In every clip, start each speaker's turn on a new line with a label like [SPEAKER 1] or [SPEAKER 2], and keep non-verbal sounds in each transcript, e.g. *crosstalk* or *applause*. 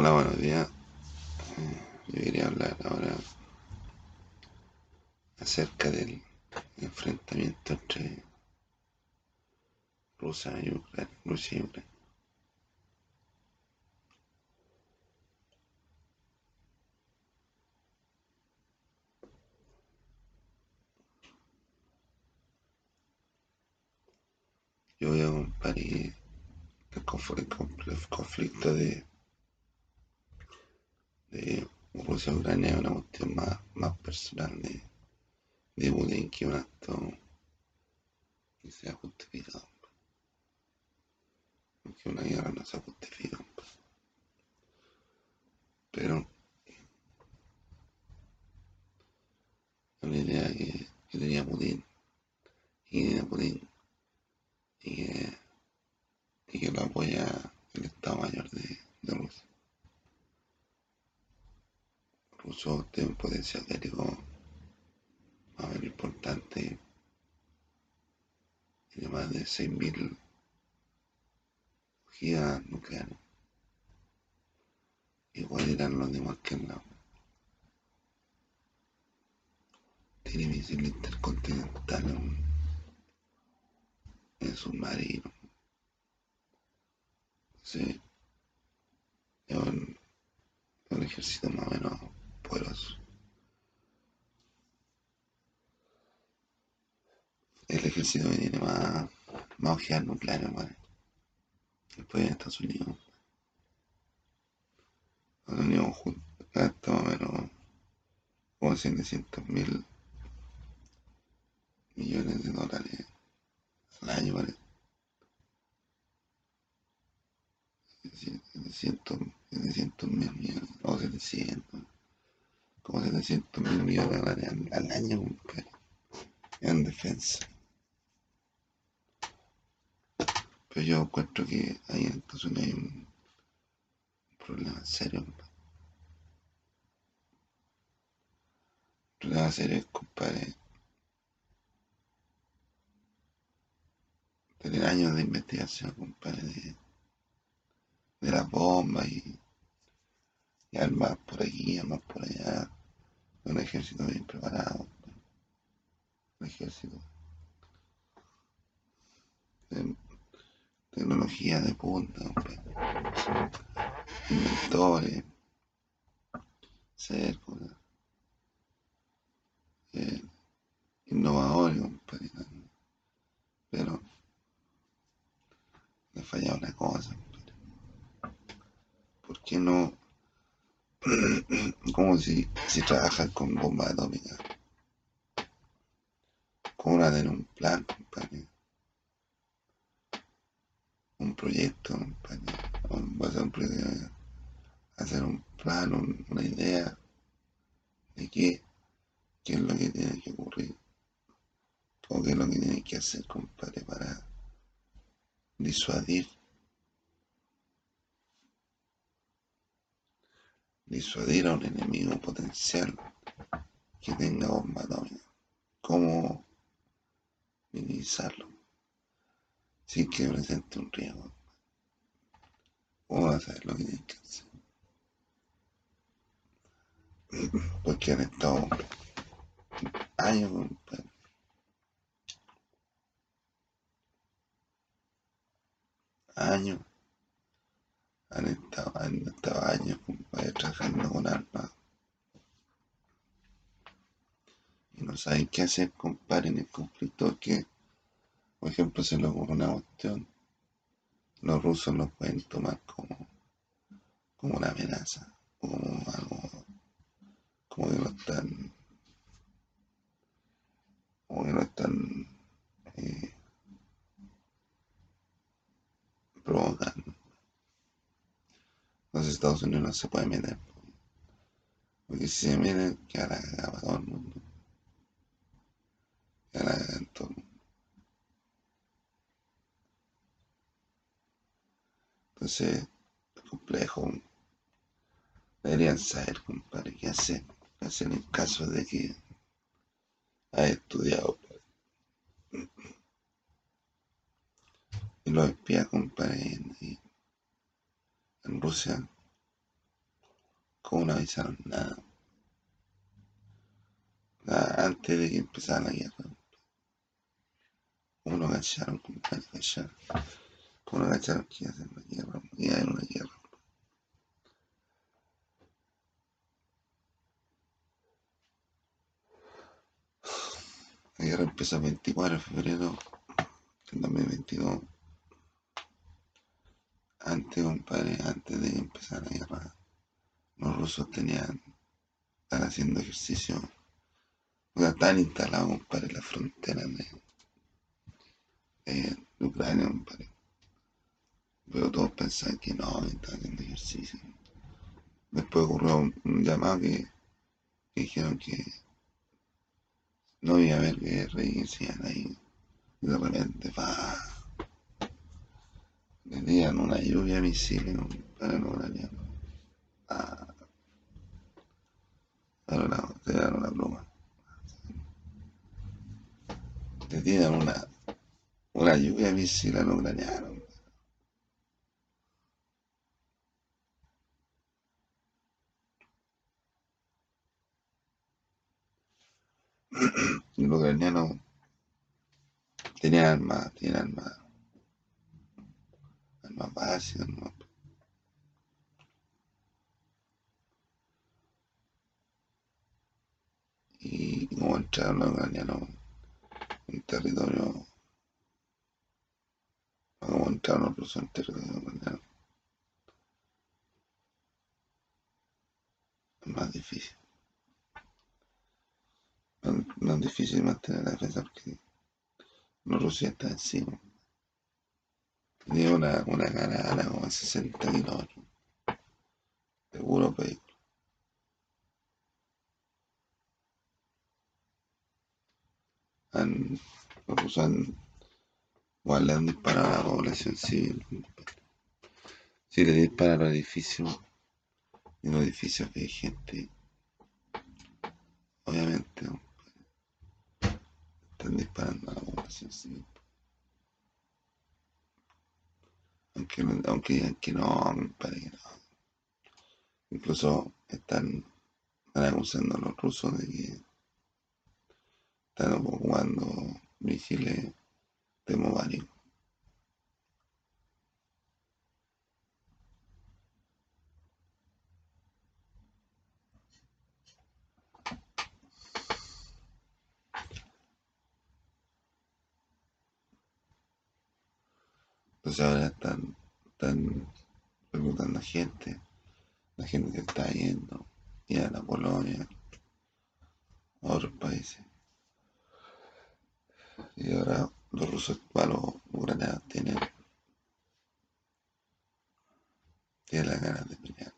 [SPEAKER 1] Hola, buenos días. Eh, yo quería hablar ahora acerca del enfrentamiento entre Rusia y Ucrania. Rusia y Ucrania. Yo voy a comparar el conflicto de de Rusia Ucrania es una cuestión más, más personal de, de Putin que un acto que sea justificado. Que una guerra no se justifica. Pero la idea que, que tenía Putin y que Putin y que, y que lo apoya el Estado Mayor de, de Rusia. Ruso tiene un potencial bélico más importante. Tiene más de 6.000 ojivas nucleares. Igual eran los demás que en la Tiene misil intercontinental en submarino. Sí. Es un, un ejército más o menos el ejército que tiene más, más nucleares, ¿vale? Después de Estados Unidos. Estados Unidos gasta más o menos como 700 mil millones de dólares al año, ¿vale? 700 mil millones, o 700 como 700 mil millones al, año en defensa. Pero yo encuentro que ahí en Estados hay un problema serio. Un problema serio compadre, tener años de investigación, compadre, de, de las bombas y armas por aquí, armas por allá un ejército bien preparado, un ejército de tecnología de punta, inventores, círculos, eh, innovadores, pero le falla una cosa, ¿por qué no como si, si trabajan con bomba atómica. ¿Cómo no tener un plan, compadre? Un proyecto, compadre. A un proyecto, hacer un plan, una idea de qué, qué es lo que tiene que ocurrir. O qué es lo que tiene que hacer, compadre, para disuadir disuadir a un enemigo potencial que tenga bomba atómica. ¿Cómo minimizarlo? Sin que presente un riesgo. ¿Cómo vas a saber lo que tienes que hacer? Porque han estado años, años han estado, han estado años trabajando con armas y no saben qué hacer, compadre, en el conflicto que, por ejemplo, se le ocurre una cuestión, los rusos lo pueden tomar como, como una amenaza, como algo, como que lo están, como que lo están eh, provocando. Los Estados Unidos no se puede meter. Porque si se meten, que la cagada todo el mundo. Que la todo el mundo. Entonces, es complejo. Deberían saber, compadre, qué hacer. Qué hacer en caso de que haya estudiado. Y los espías, compadre, Rusia ¿Cómo no avisaron nada? antes de que empezara la guerra. ¿Cómo no cacharon? ¿Cómo no cacharon? ¿Cómo no cacharon que iba a hacer una guerra? Iba a una guerra. La guerra empezó el 24 de febrero del 2022. Antes, compadre, antes de empezar la guerra, los rusos tenían, están haciendo ejercicio, o sea, están instalados, compadre, en la frontera de, Ucrania, compadre. Pero todos pensaban que no, estaban haciendo ejercicio. Después ocurrió un, llamado que, dijeron que no iba a haber guerra y ahí, y de repente, va Tenían una lluvia de misiles para los ucranianos. Ah. Te dan una broma. Te tiran una, una lluvia de misiles a los ucranianos. los ucranianos tenían armas, tenían armas más básica, ¿no? Y como entraron los ucranianos en territorio, como entraron los rusos en territorio es más difícil. No, es difícil mantener la defensa porque los rusos están encima. Tenía una, una como de 60 kilómetros. De puro vehículo. Han, los han, igual le han disparado a la población civil. Si le disparan los edificios, en los edificios que hay gente, obviamente, están disparando a la población civil. Aunque, aunque digan que no, parece que no. Incluso están, acusando a los rusos de que están jugando misiles termobáricos. Entonces ahora están, están reclutando gente, la gente que está yendo, y a la Polonia, a otros países. Y ahora los rusos, bueno, los ucranianos tienen, tienen las ganas de pelear.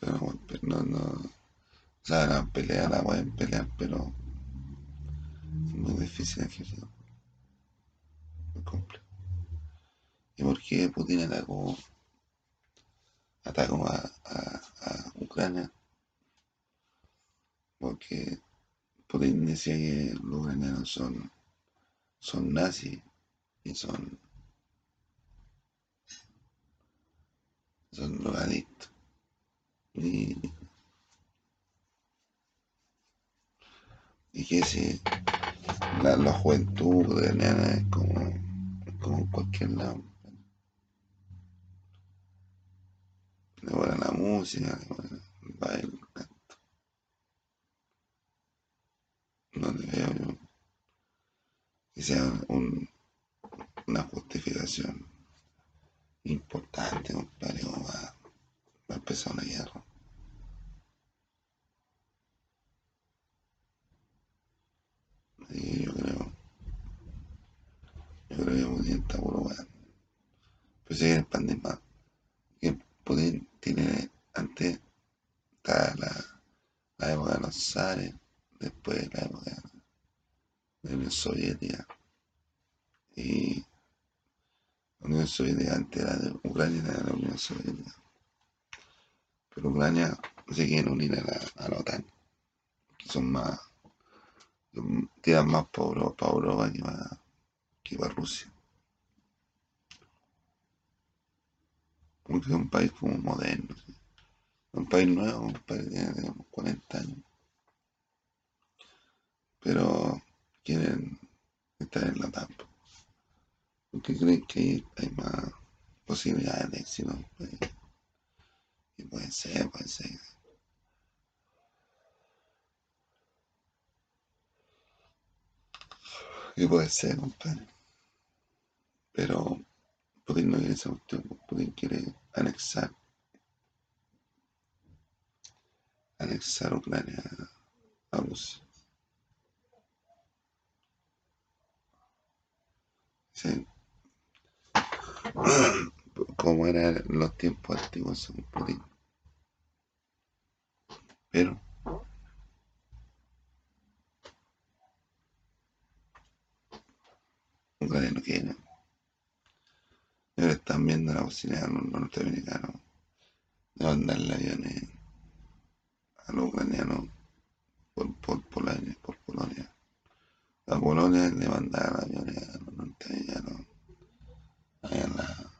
[SPEAKER 1] Pero no, no, o sea, no pelear, la pueden pelear, pero muy difícil ejército. Muy complejo. ¿Y por qué Putin atacó, atacó a, a, Ucrania? Porque Putin decía que los ucranianos son, son nazis y son, son drogadictos. Y, y que si la, juventud de nena es como, como cualquier lado. Le buena la música, le baile, canto. No le veo yo que sea un, una justificación importante, compadre, como va, va a empezar una guerra. Y yo creo. Yo creo que Putin está puro weón. Pues si el pandemia. Que Putin tiene. Antes la, la época de los zares. Después la época de la Unión Soviética. Y la Unión Soviética antes era de Ucrania era de la Unión Soviética. Pero Ucrania se quiere unir a la, a la OTAN. Que son más tiran más para Europa, que para, Rusia. Porque es un país como moderno. Un país nuevo, un país que tiene digamos, 40 años. Pero quieren estar en la TAP. Porque creen que hay más posibilidades de éxito. Y puede ser, puede ser. Y puede ser, compadre. Pero Putin no quiere esa cuestión, Putin quiere anexar anexar Ucrania a Rusia. Sí. *clears throat* Como eran los tiempos antiguos según Putin. Pero Ucrania no quiere. Están viendo la posibilidad los norteamericanos de mandarle aviones a los ucranianos por, por, Polonia, por Polonia. A Polonia le mandaron aviones a los norteamericanos allá en la,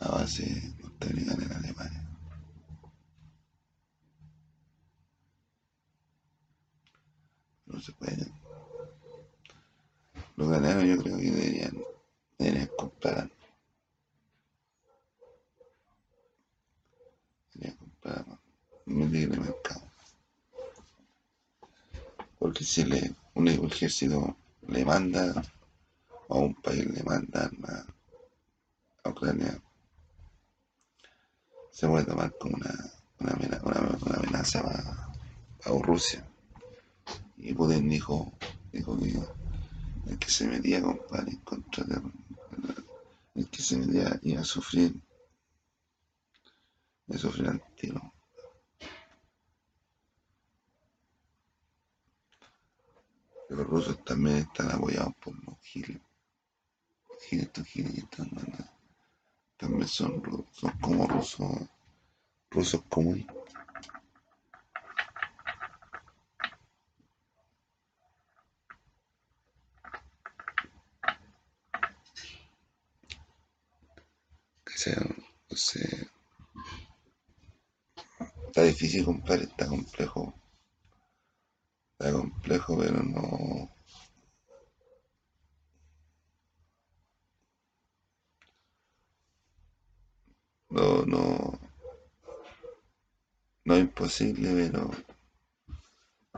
[SPEAKER 1] la base norteamericana en Alemania. No se puede. Los ucranianos yo creo que deberían, deberían comprar deberían comprar un libre mercado porque si le, un ejército le manda o un país le manda a, Ucrania, se puede tomar como una, una, amenaza para, Rusia. Y Putin dijo, dijo que el que se metía compadre, en contra el que se metía iba a sufrir, iba a sufrir al tiro. Los rusos también están apoyados por los giles. Giles, estos giles que también son, son como rusos, rusos comunistas. Sé. Está difícil comprar, está complejo Está complejo, pero no. No, no. No es imposible, pero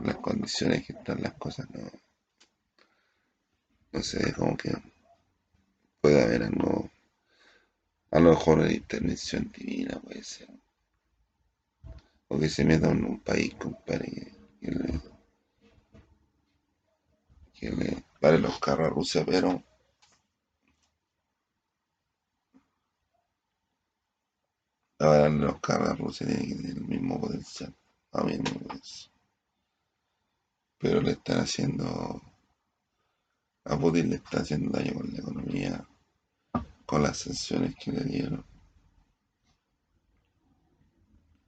[SPEAKER 1] las condiciones que están las cosas no. No sé, como que puede haber algo. A lo mejor una intervención divina puede ser. O que se meta en un país, compadre, que, que le pare los carros a Rusia, pero darle los carros a Rusia tiene el mismo potencial, a mí no Pero le están haciendo, a Putin le está haciendo daño con la economía, con las sanciones que le dieron.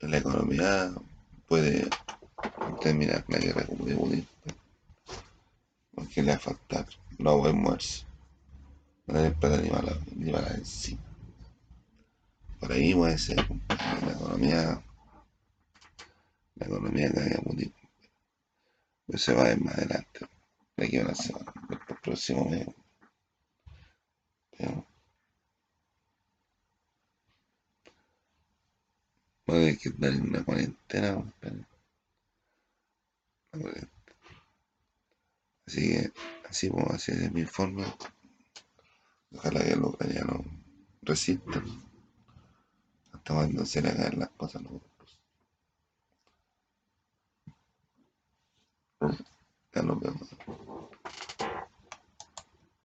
[SPEAKER 1] La economía puede terminar la guerra como de Putin porque le va a faltar, no va a moverse, no tener plata ni para, ni para encima. Por ahí puede ser la economía, la economía que había muy Pero se va a ver más adelante, de aquí a una semana, el próximo mes. Pero, va a haber que estar en una cuarentena, pero, Así que, así, pues, así es mi forma Ojalá que lo los ucranianos resistan. Hasta cuando se le hagan las cosas los Ya nos vemos.